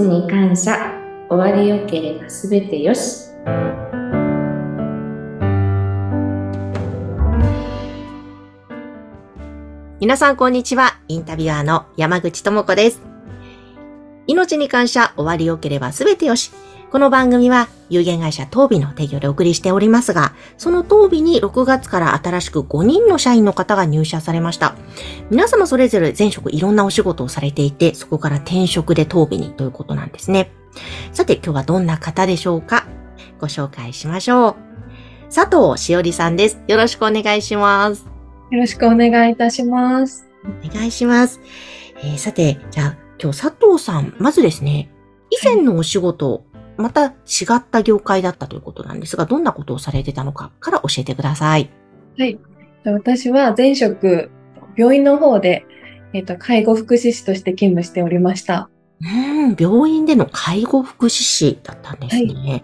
に感謝終わりよければすべてよし皆さんこんにちは。インタビュアーの山口智子です。命に感謝終わりよければすべてよし。この番組は有限会社東美の提供でお送りしておりますが、その東美に6月から新しく5人の社員の方が入社されました。皆様それぞれ前職いろんなお仕事をされていて、そこから転職で東美にということなんですね。さて今日はどんな方でしょうか？ご紹介しましょう。佐藤しおりさんです。よろしくお願いします。よろしくお願いいたします。お願いします。えーさて、じゃあ今日佐藤さん、まずですね、以前のお仕事、また違った業界だったということなんですが、どんなことをされてたのかから教えてください。はい。私は前職、病院の方で、えっ、と、介護福祉士として勤務しておりました。うん、病院での介護福祉士だったんですね。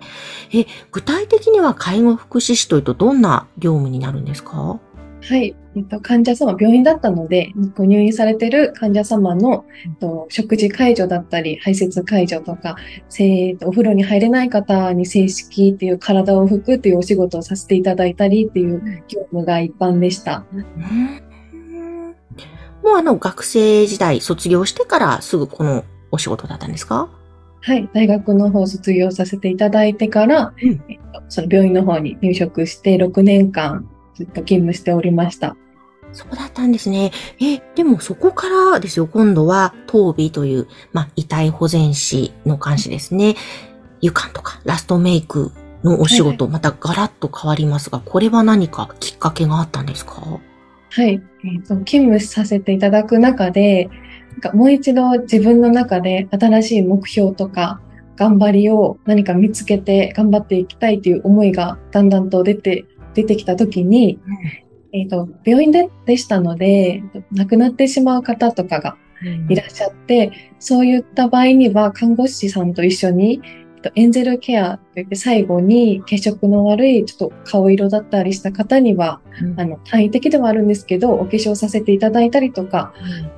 え、具体的には介護福祉士というとどんな業務になるんですか？はい。えっ、と、患者様、病院だったので、ご入院されている患者様の、えっと、食事介助だったり、排泄介助とか、せえっとお風呂に入れない方に正式っていう体を拭くっていうお仕事をさせていただいたりっていう業務が一般でした。うんもうあの学生時代卒業してからすぐこのお仕事だったんですか？はい。大学の方卒業させていただいてから、うんえっと、その病院の方に入職して6年間ずっと勤務しておりました。そうだったんですね。え、でもそこからですよ、今度は、当備という、まあ、遺体保全士の監視ですね。床とかラストメイクのお仕事、またガラッと変わりますが、これは何かきっかけがあったんですか？はい。えっと、勤務させていただく中で、なんかもう一度自分の中で新しい目標とか、頑張りを何か見つけて頑張っていきたいという思いがだんだんと出て、出てきたときに、えっと、病院ででしたので、えっと亡くなってしまう方とかがいらっしゃって、そういった場合には看護師さんと一緒に、えっとエンゼルケアといって最後に血色の悪いちょっと顔色だったりした方には、うん。あの、簡易的ではあるんですけど、お化粧させていただいたりとか、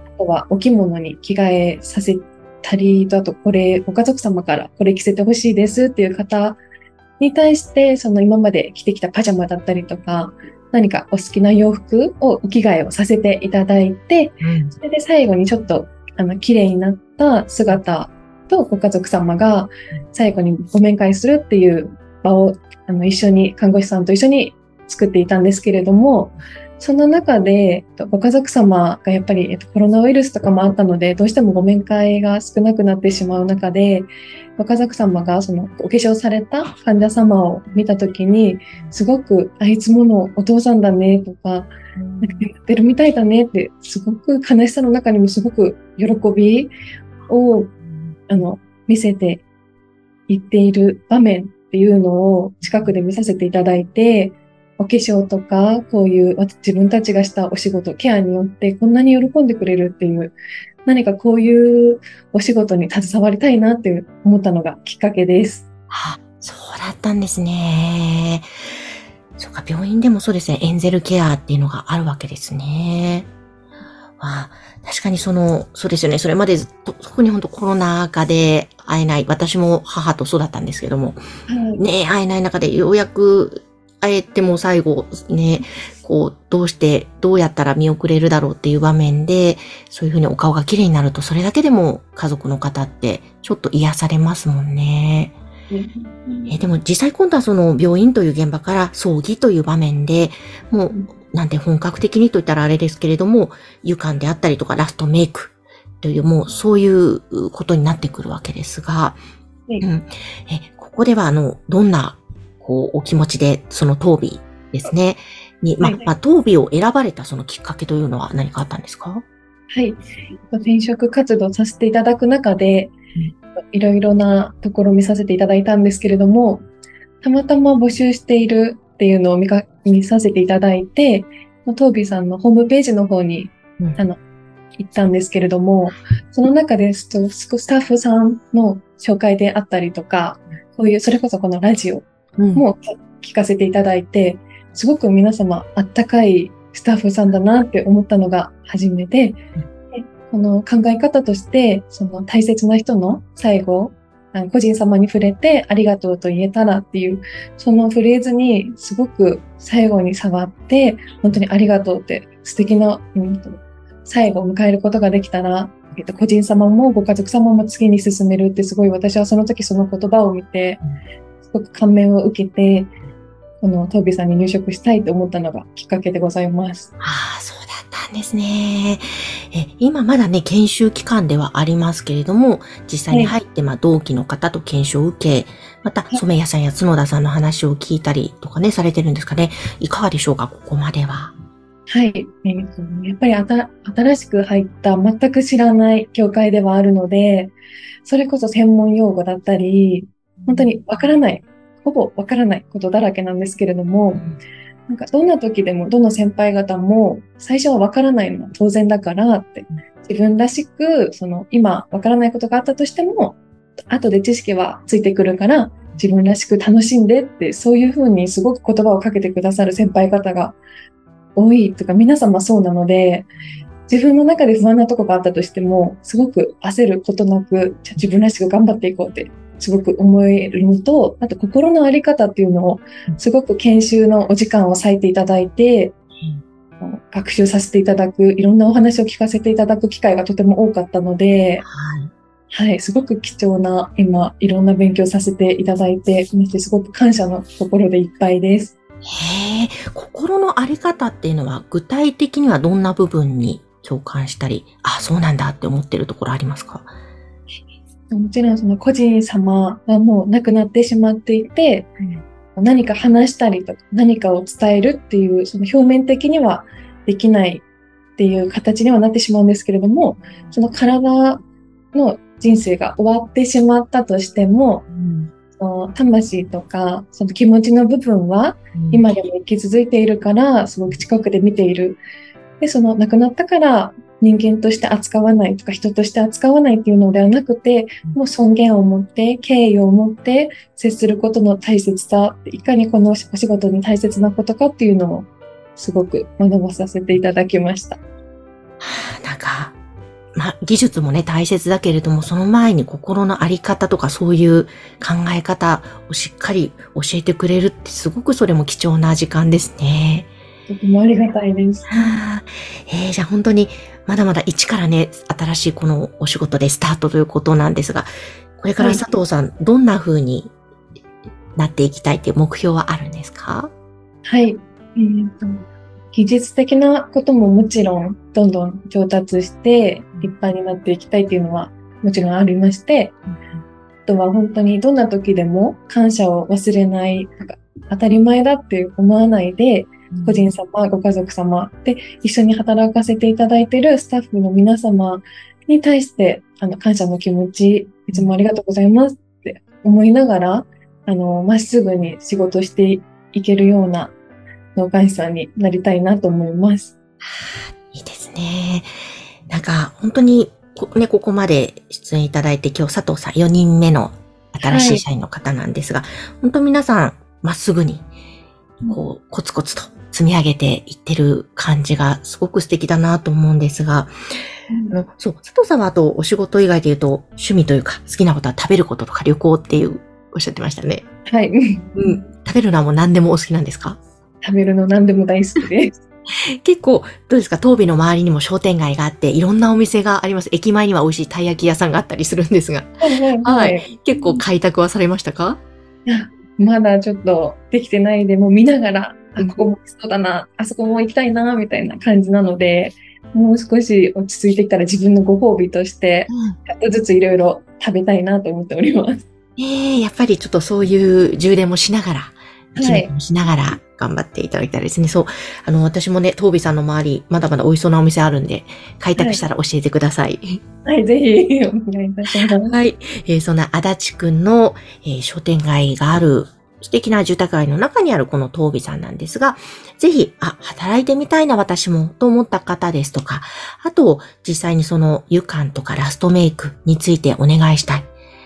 あとはお着物に着替えさせたりと、あとこれ、ご家族様からこれ着せてほしいですっていう方に対して、その今まで着てきたパジャマだったりとか、何かお好きな洋服をお着替えをさせていただいて、うん。それで最後にちょっと、あの、綺麗になった姿とご家族様が最後にご面会するっていう場を、あの、一緒に、看護師さんと一緒に作っていたんですけれども、その中で、ご家族様がやっぱり、コロナウイルスとかもあったので、どうしてもご面会が少なくなってしまう中で、ご家族様がそのお化粧された患者様を見たときに、すごく、あいつものお父さんだねとか、なんかやってるみたいだねって、すごく悲しさの中にもすごく喜びを、あの、見せていっている場面っていうのを近くで見させていただいて、お化粧とか、こういうわ自分たちがしたお仕事、ケアによってこんなに喜んでくれるっていう、何かこういうお仕事に携わりたいなって思ったのがきっかけです。あ、そうだったんですね。そうか、病院でもそうですね、エンゼルケアっていうのがあるわけですね。まあ、確かにその、そうですよね、それまで特に本当コロナ禍で会えない、私も母とそうだったんですけども、はい。ね、会えない中でようやく会えても最後ね、こう、どうして、どうやったら見送れるだろうっていう場面で、そういうふうにお顔が綺麗になると、それだけでも家族の方ってちょっと癒されますもんね。えーでも実際今度はその病院という現場から葬儀という場面で、もう、なんて本格的にと言ったらあれですけれども、湯間であったりとかラストメイクという、もうそういうことになってくるわけですが、い。うん、えここではあの、どんな、こう、お気持ちで、その当備ですね、に、まあはいまあ、当備を選ばれたそのきっかけというのは何かあったんですか？はい。転職活動させていただく中でうん、いろいろなところを見させていただいたんですけれども、たまたま募集しているっていうのを見か見させていただいて、トービーさんのホームページの方に、うん。あの、行ったんですけれども、その中でストスタッフさんの紹介であったりとか、こういう、それこそこのラジオうんも聞かせていただいて、すごく皆様あったかいスタッフさんだなって思ったのが初めて、でこの考え方として、その大切な人の最後、あの個人様に触れてありがとうと言えたらっていう、そのフレーズにすごく最後に触って、本当にありがとうって素敵な、うんと、最後を迎えることができたら、えっと、個人様もご家族様も次に進めるってすごい私はその時その言葉を見て、すごく感銘を受けて、このトービーさんに入職したいと思ったのがきっかけでございます。ああ、そうだったんですね。え、今まだね、研修期間ではありますけれども、実際に入って、まあ、同期の方と研修を受け、また、い染谷さんや角田さんの話を聞いたりとかね、されてるんですかね。いかがでしょうか、ここまでは。はい。えーとやっぱりあた新しく入った全く知らない業界ではあるので、それこそ専門用語だったり、本当にわからない、ほぼわからないことだらけなんですけれども、なんかどんな時でもどの先輩方も最初はわからないのは当然だからって、自分らしく、その今わからないことがあったとしても、後で知識はついてくるから、自分らしく楽しんでって、そういうふうにすごく言葉をかけてくださる先輩方が多いとか、皆様そうなので、自分の中で不安なとこがあったとしても、すごく焦ることなく、じゃあ自分らしく頑張っていこうって、すごく思えるのと、あと心のあり方っていうのを、すごく研修のお時間を割いていただいて、学習させていただく、いろんなお話を聞かせていただく機会がとても多かったので、はい。はい、すごく貴重な、今、いろんな勉強させていただいて、すごく感謝の心でいっぱいです。へえ、心のあり方っていうのは具体的にはどんな部分に共感したり、あ、そうなんだって思ってるところありますか？もちろんその個人様はもう亡くなってしまっていて、何か話したりとか何かを伝えるっていう、その表面的にはできないっていう形にはなってしまうんですけれども、その体の人生が終わってしまったとしても、その魂とかその気持ちの部分は今でも生き続いているから、すごく近くで見ている。で、その亡くなったから人間として扱わないとか人として扱わないっていうのではなくて、もう尊厳を持って、敬意を持って接することの大切さ、いかにこのお仕事に大切なことかっていうのをすごく学ばさせていただきました。はあなんか、ま、技術もね、大切だけれども、その前に心のあり方とかそういう考え方をしっかり教えてくれるって、すごくそれも貴重な時間ですね。とてもありがたいです。はあえーじゃあ本当に、まだまだ一からね、新しいこのお仕事でスタートということなんですが、これからはい佐藤さん、どんな風になっていきたいっていう目標はあるんですか？はい。えーと技術的なことももちろんどんどん上達して立派になっていきたいっていうのはもちろんありまして、あとは本当にどんな時でも感謝を忘れない、なんか当たり前だって思わないで、個人様、ご家族様で一緒に働かせていただいているスタッフの皆様に対して、あの、感謝の気持ち、いつもありがとうございますって思いながら、あの、まっすぐに仕事していけるような農家師さんになりたいなと思います。いいですね。なんか、本当にこ、ね、ここまで出演いただいて、今日佐藤さん4人目の新しい社員の方なんですが、本当皆さん、まっすぐに、こう、コツコツと積み上げていってる感じがすごく素敵だなと思うんですが、あの、そう、佐藤さんはあとお仕事以外で言うと、趣味というか、好きなことは食べることとか旅行っていう、おっしゃってましたね。はい。うん。食べるのはもう何でもお好きなんですか？食べるの何でも大好きです。結構、どうですか？東美の周りにも商店街があって、いろんなお店があります。駅前には美味しいたい焼き屋さんがあったりするんですが、はいはいはい結構開拓はされましたか？まだちょっとできてないで、もう見ながら、あ、うんここもそうだな、あそこも行きたいな、みたいな感じなので、もう少し落ち着いてきたら自分のご褒美として、ちょっとずついろいろ食べたいなと思っております。ええやっぱりちょっとそういう充電もしながら、い息抜きもしながら頑張っていただきたいですね。そう。あの、私もね、東美さんの周り、まだまだ美味しそうなお店あるんで、開拓したら教えてください。はい、ぜひお願いいたします。はい。えーそんな足立くんの、えー商店街がある素敵な住宅街の中にあるこの東美さんなんですが、ぜひ、あ、働いてみたいな私もと思った方ですとか、あと、実際にその湯管とかラストメイクについてお願いしたい。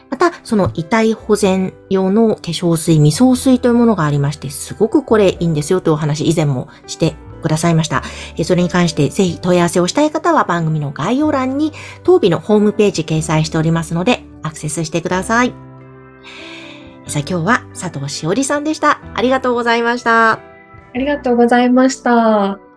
また、その遺体保全用の化粧水、未送水というものがありまして、すごくこれいいんですよというお話以前もしてくださいました。それに関してぜひ問い合わせをしたい方は番組の概要欄に当日のホームページ掲載しておりますのでアクセスしてください。さあ今日は佐藤しおりさんでした。ありがとうございました。ありがとうございました。